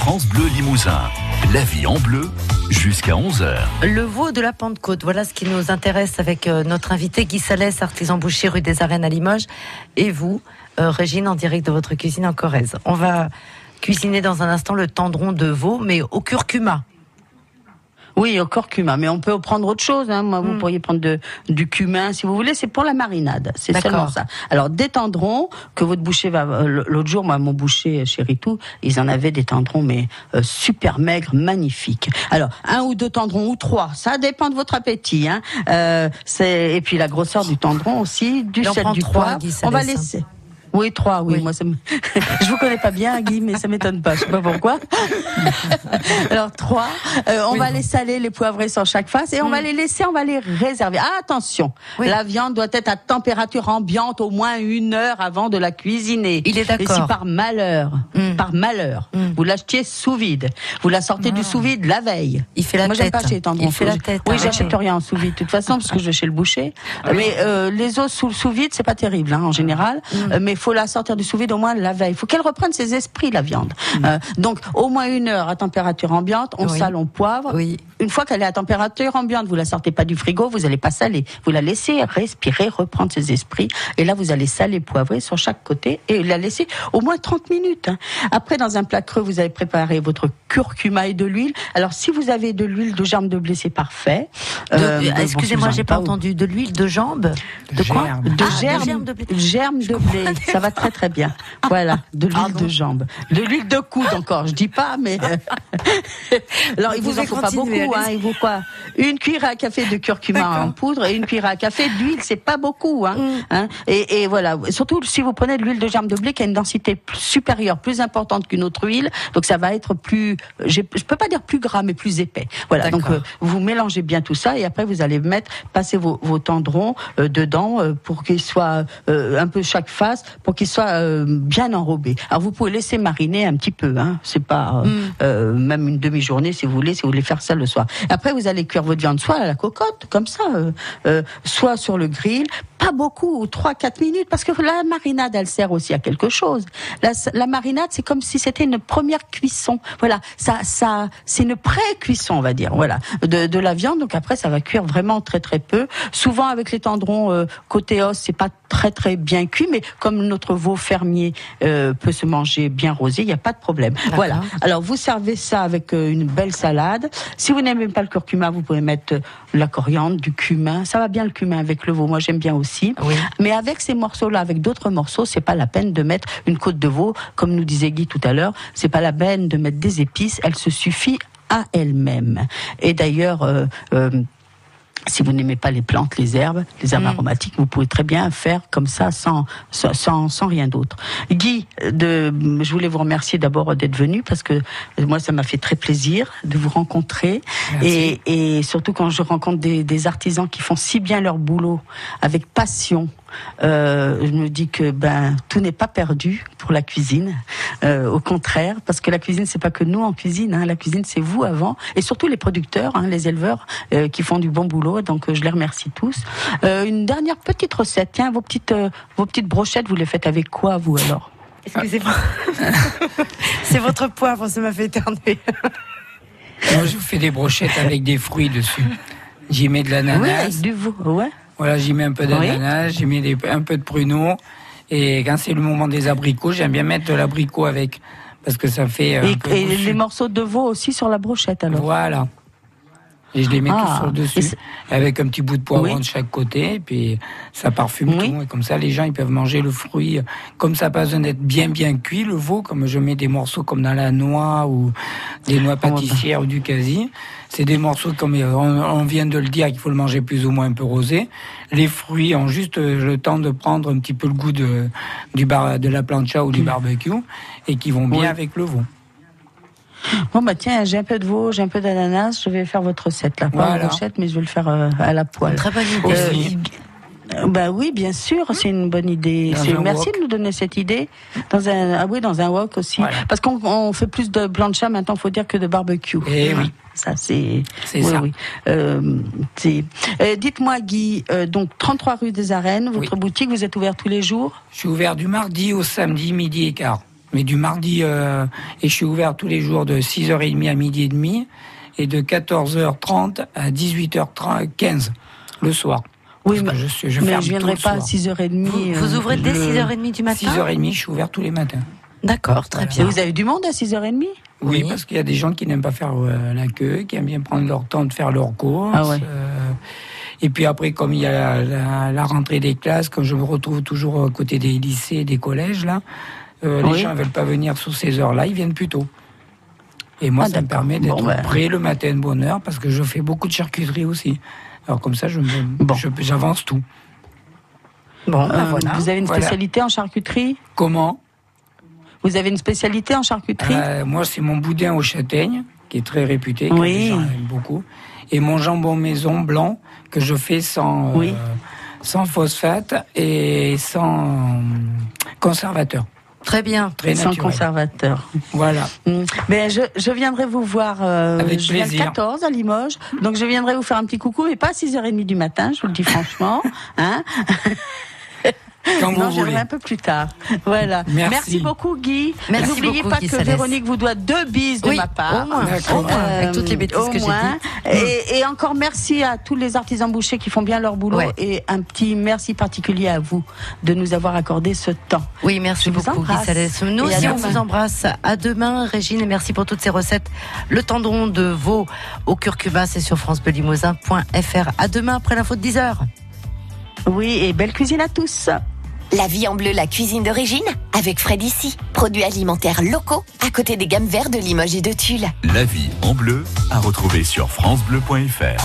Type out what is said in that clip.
France Bleu Limousin. La vie en bleu jusqu'à 11h. Le veau de la Pentecôte, voilà ce qui nous intéresse avec euh, notre invité Guy Salès, artisan boucher rue des Arènes à Limoges, et vous, euh, Régine, en direct de votre cuisine en Corrèze. On va cuisiner dans un instant le tendron de veau, mais au curcuma. Oui, au curcuma, mais on peut prendre autre chose. Hein. Moi, vous Mm. pourriez prendre de, du cumin si vous voulez. C'est pour la marinade. C'est seulement ça. Alors des tendrons que votre boucher va. euh, L'autre jour, moi, mon boucher chez Ritou, ils en avaient des tendrons, mais euh, super maigres, magnifiques. Alors un ou deux tendrons ou trois, ça dépend de votre appétit. Hein. Euh, c'est et puis la grosseur du tendron aussi, du sel, du. Guy On va laisser. Oui, trois, oui. Oui. Moi, ça me... je vous connais pas bien, Guy, mais ça m'étonne pas. Je sais pas pourquoi. Alors trois, euh, on Oui. va les saler, les poivrer sur chaque face, et on va les laisser, on va les réserver. Ah, attention, Oui. la viande doit être à température ambiante au moins une heure avant de la cuisiner. Il est d'accord. Et si par malheur, Mm. par malheur, Mm. vous l'achetiez sous vide, vous la sortez du sous vide la veille. Il fait la Moi, j'aime tête. pas chez les. Il fait la tête. Oui, arrêtez. j'achète rien en sous vide de toute façon parce que je vais chez le boucher. Mais euh, les os sous sous vide, c'est pas terrible hein, en général. Mm. Euh, mais faut la sortir du sous vide au moins la veille. Il faut qu'elle reprenne ses esprits la viande. Mm. Euh, donc au moins une heure à température ambiante, on Oui. sale, on poivre. Oui. Une fois qu'elle est à température ambiante, vous la sortez pas du frigo, vous allez pas saler. Vous la laissez respirer, reprendre ses esprits. Et là, vous allez saler, poivrer sur chaque côté et la laisser au moins 30 minutes. hein. Après, dans un plat creux, vous allez préparer votre curcuma et de l'huile. Alors, si vous avez de l'huile de germe de blé, c'est parfait. De- Euh, bon, Excusez-moi, vous j'ai pas entendu. De l'huile de jambe de quoi Germe. De Ah, de germe, germe de blé. germe de blé. Ça va très très bien. Voilà, de l'huile de jambe, de l'huile de coude encore. Je dis pas, mais euh, alors il Vous vous en faut pas continuer, Hein, allez-y. il faut quoi Une cuillère à café de curcuma en poudre et une cuillère à café d'huile. C'est pas beaucoup. Hein, Mm. hein. et, et voilà. Surtout si vous prenez de l'huile de germe de blé qui a une densité supérieure, plus importante qu'une autre huile, donc ça va être plus. Je peux pas dire plus gras, mais plus épais. Voilà. Donc euh, vous mélangez bien tout ça et après vous allez mettre, passer vos, vos tendrons euh, dedans euh, pour qu'ils soient un peu chaque face, pour qu'ils soient bien enrobés. Alors vous pouvez laisser mariner un petit peu, hein. C'est pas Mm. même une demi-journée si vous voulez, si vous voulez faire ça le soir. Après vous allez cuire votre viande soit à la cocotte, comme ça, euh, euh, soit sur le grill. Pas beaucoup, 3-4 minutes, parce que la marinade, elle sert aussi à quelque chose. La, la marinade, c'est comme si c'était une première cuisson. Voilà, ça, ça, c'est une pré-cuisson, on va dire. Voilà, de, de la viande. Donc après, ça va cuire vraiment très très peu. Souvent avec les tendrons euh, côté os, c'est pas très très bien cuit, mais comme notre veau fermier euh, peut se manger bien rosé, il n'y a pas de problème. Voilà. Alors vous servez ça avec euh, une belle salade. Si vous n'aimez pas le curcuma, vous pouvez mettre euh, la coriandre, du cumin. Ça va bien le cumin avec le veau. Moi j'aime bien aussi. Oui. Mais avec ces morceaux-là, avec d'autres morceaux, c'est pas la peine de mettre une côte de veau, comme nous disait Guy tout à l'heure. C'est pas la peine de mettre des épices. Elle se suffit à elle-même. Et d'ailleurs. euh, euh, si vous n'aimez pas les plantes, les herbes, les herbes Mm. aromatiques, vous pouvez très bien faire comme ça, sans, sans, sans, rien d'autre. Guy, de, je voulais vous remercier d'abord d'être venu parce que euh, moi, ça m'a fait très plaisir de vous rencontrer. Et, et surtout quand je rencontre des, des artisans qui font si bien leur boulot, avec passion, euh, je me dis que ben tout n'est pas perdu pour la cuisine. Euh, au contraire, parce que la cuisine c'est pas que nous en cuisine, hein, la cuisine c'est vous avant, et surtout les producteurs, hein, les éleveurs euh, qui font du bon boulot. Donc euh, je les remercie tous. Euh, une dernière petite recette. Tiens, vos petites euh, vos petites brochettes, vous les faites avec quoi vous alors? Excusez-moi. C'est votre poivre, ça m'a fait éternuer. Moi, je fais des brochettes avec des fruits dessus. J'y mets de Oui, l'ananas. avec du veau. Ouais. Voilà, j'y mets un peu d'ananas, j'y mets des- un peu de pruneaux. Et quand c'est le moment des abricots, j'aime bien mettre l'abricot avec. Parce que ça fait. euh, Et, et les morceaux de veau aussi sur la brochette alors. Voilà. Et je les mets Ah, tous sur le et dessus, avec un petit bout de poivron Oui. de chaque côté, et puis ça parfume Oui. tout. Et comme ça, les gens ils peuvent manger le fruit. Comme ça n'a pas besoin d'être bien bien cuit, le veau, comme je mets des morceaux comme dans la noix ou des noix pâtissières ou du quasi. C'est des morceaux comme euh, on, vient de le dire qu'il faut le manger plus ou moins un peu rosé. Les fruits ont juste euh, le temps de prendre un petit peu le goût de, du bar, de la plancha ou du barbecue et qui vont bien Mm. Oui. avec le veau. Bon bah tiens, j'ai un peu de veau, j'ai un peu d'ananas, je vais faire votre recette là, pas Voilà. en brochette, mais je vais le faire euh, à la poêle. Très bonne idée. Euh, Aussi. Bah oui, bien sûr, c'est une bonne idée. Merci de nous donner cette idée. Dans un, ah oui, dans un wok aussi. Voilà. Parce qu'on on fait plus de plancha maintenant, faut dire que de barbecue. Eh oui. Ça c'est. C'est oui, ça. oui. Euh, euh, Dites-moi Guy, euh, donc 33 rue des Arènes, votre Oui. boutique, vous êtes ouvert tous les jours? Je suis ouvert du mardi au samedi, midi et quart. Mais du mardi, euh, et je suis ouvert tous les jours de 6h30 à midi et demi et de 14h30 à 18h15 le soir. Oui, mais je, suis, je, mais je viendrai pas à 6h30. Vous, vous ouvrez dès 6h30 du matin 6h30, je suis ouvert tous les matins. D'accord, très bien. Vous avez du monde à 6h30 oui, oui, parce qu'il y a des gens qui n'aiment pas faire euh, la queue, qui aiment bien prendre leur temps de faire leurs courses. Ah ouais. euh, et puis après, comme il y a la, la, rentrée des classes, quand je me retrouve toujours à côté des lycées et des collèges, là, euh, oui. les gens ne veulent pas venir sous ces heures-là, ils viennent plus tôt. Et moi, ah, ça me permet d'être bon, ben... prêt le matin de bonne heure, parce que je fais beaucoup de charcuterie aussi. Alors comme ça, je bon. j'avance tout. Bon, ben voilà. Vous avez une spécialité voilà. en charcuterie? Comment? Vous avez une spécialité en charcuterie? Euh, Moi, c'est mon boudin aux châtaignes, qui est très réputé, que oui. les gens aiment beaucoup. Et mon jambon maison blanc, que je fais sans, oui. euh, sans phosphate et sans conservateur. Très bien. Très Sans naturel. conservateur. Voilà. Mais je, je, viendrai vous voir euh, Avec je viens plaisir. le 14 à Limoges. Donc je viendrai vous faire un petit coucou, mais pas à 6h30 du matin, je vous le dis franchement. Hein Quand non, vous voulez. un peu plus tard. Voilà. Merci, beaucoup, Guy. Merci N'oubliez pas Guy que Salès. Véronique vous doit deux bises de ma part. Au moins, moins, avec toutes les bêtises au que j'ai. Et, et, encore merci à tous les artisans bouchers qui font bien leur boulot. Ouais. Et un petit merci particulier à vous de nous avoir accordé ce temps. Oui, merci beaucoup, Guy. Salès. Nous aussi, on vous embrasse. À demain, Régine, et merci pour toutes ces recettes. Le tendon de veau au curcuma, c'est sur francebelimousin.fr. À demain, après l'info de 10h. Oui, et belle cuisine à tous. La vie en bleu, la cuisine d'origine, avec Fred ici. Produits alimentaires locaux, à côté des gammes vertes de Limoges et de Tulle. La vie en bleu, à retrouver sur FranceBleu.fr.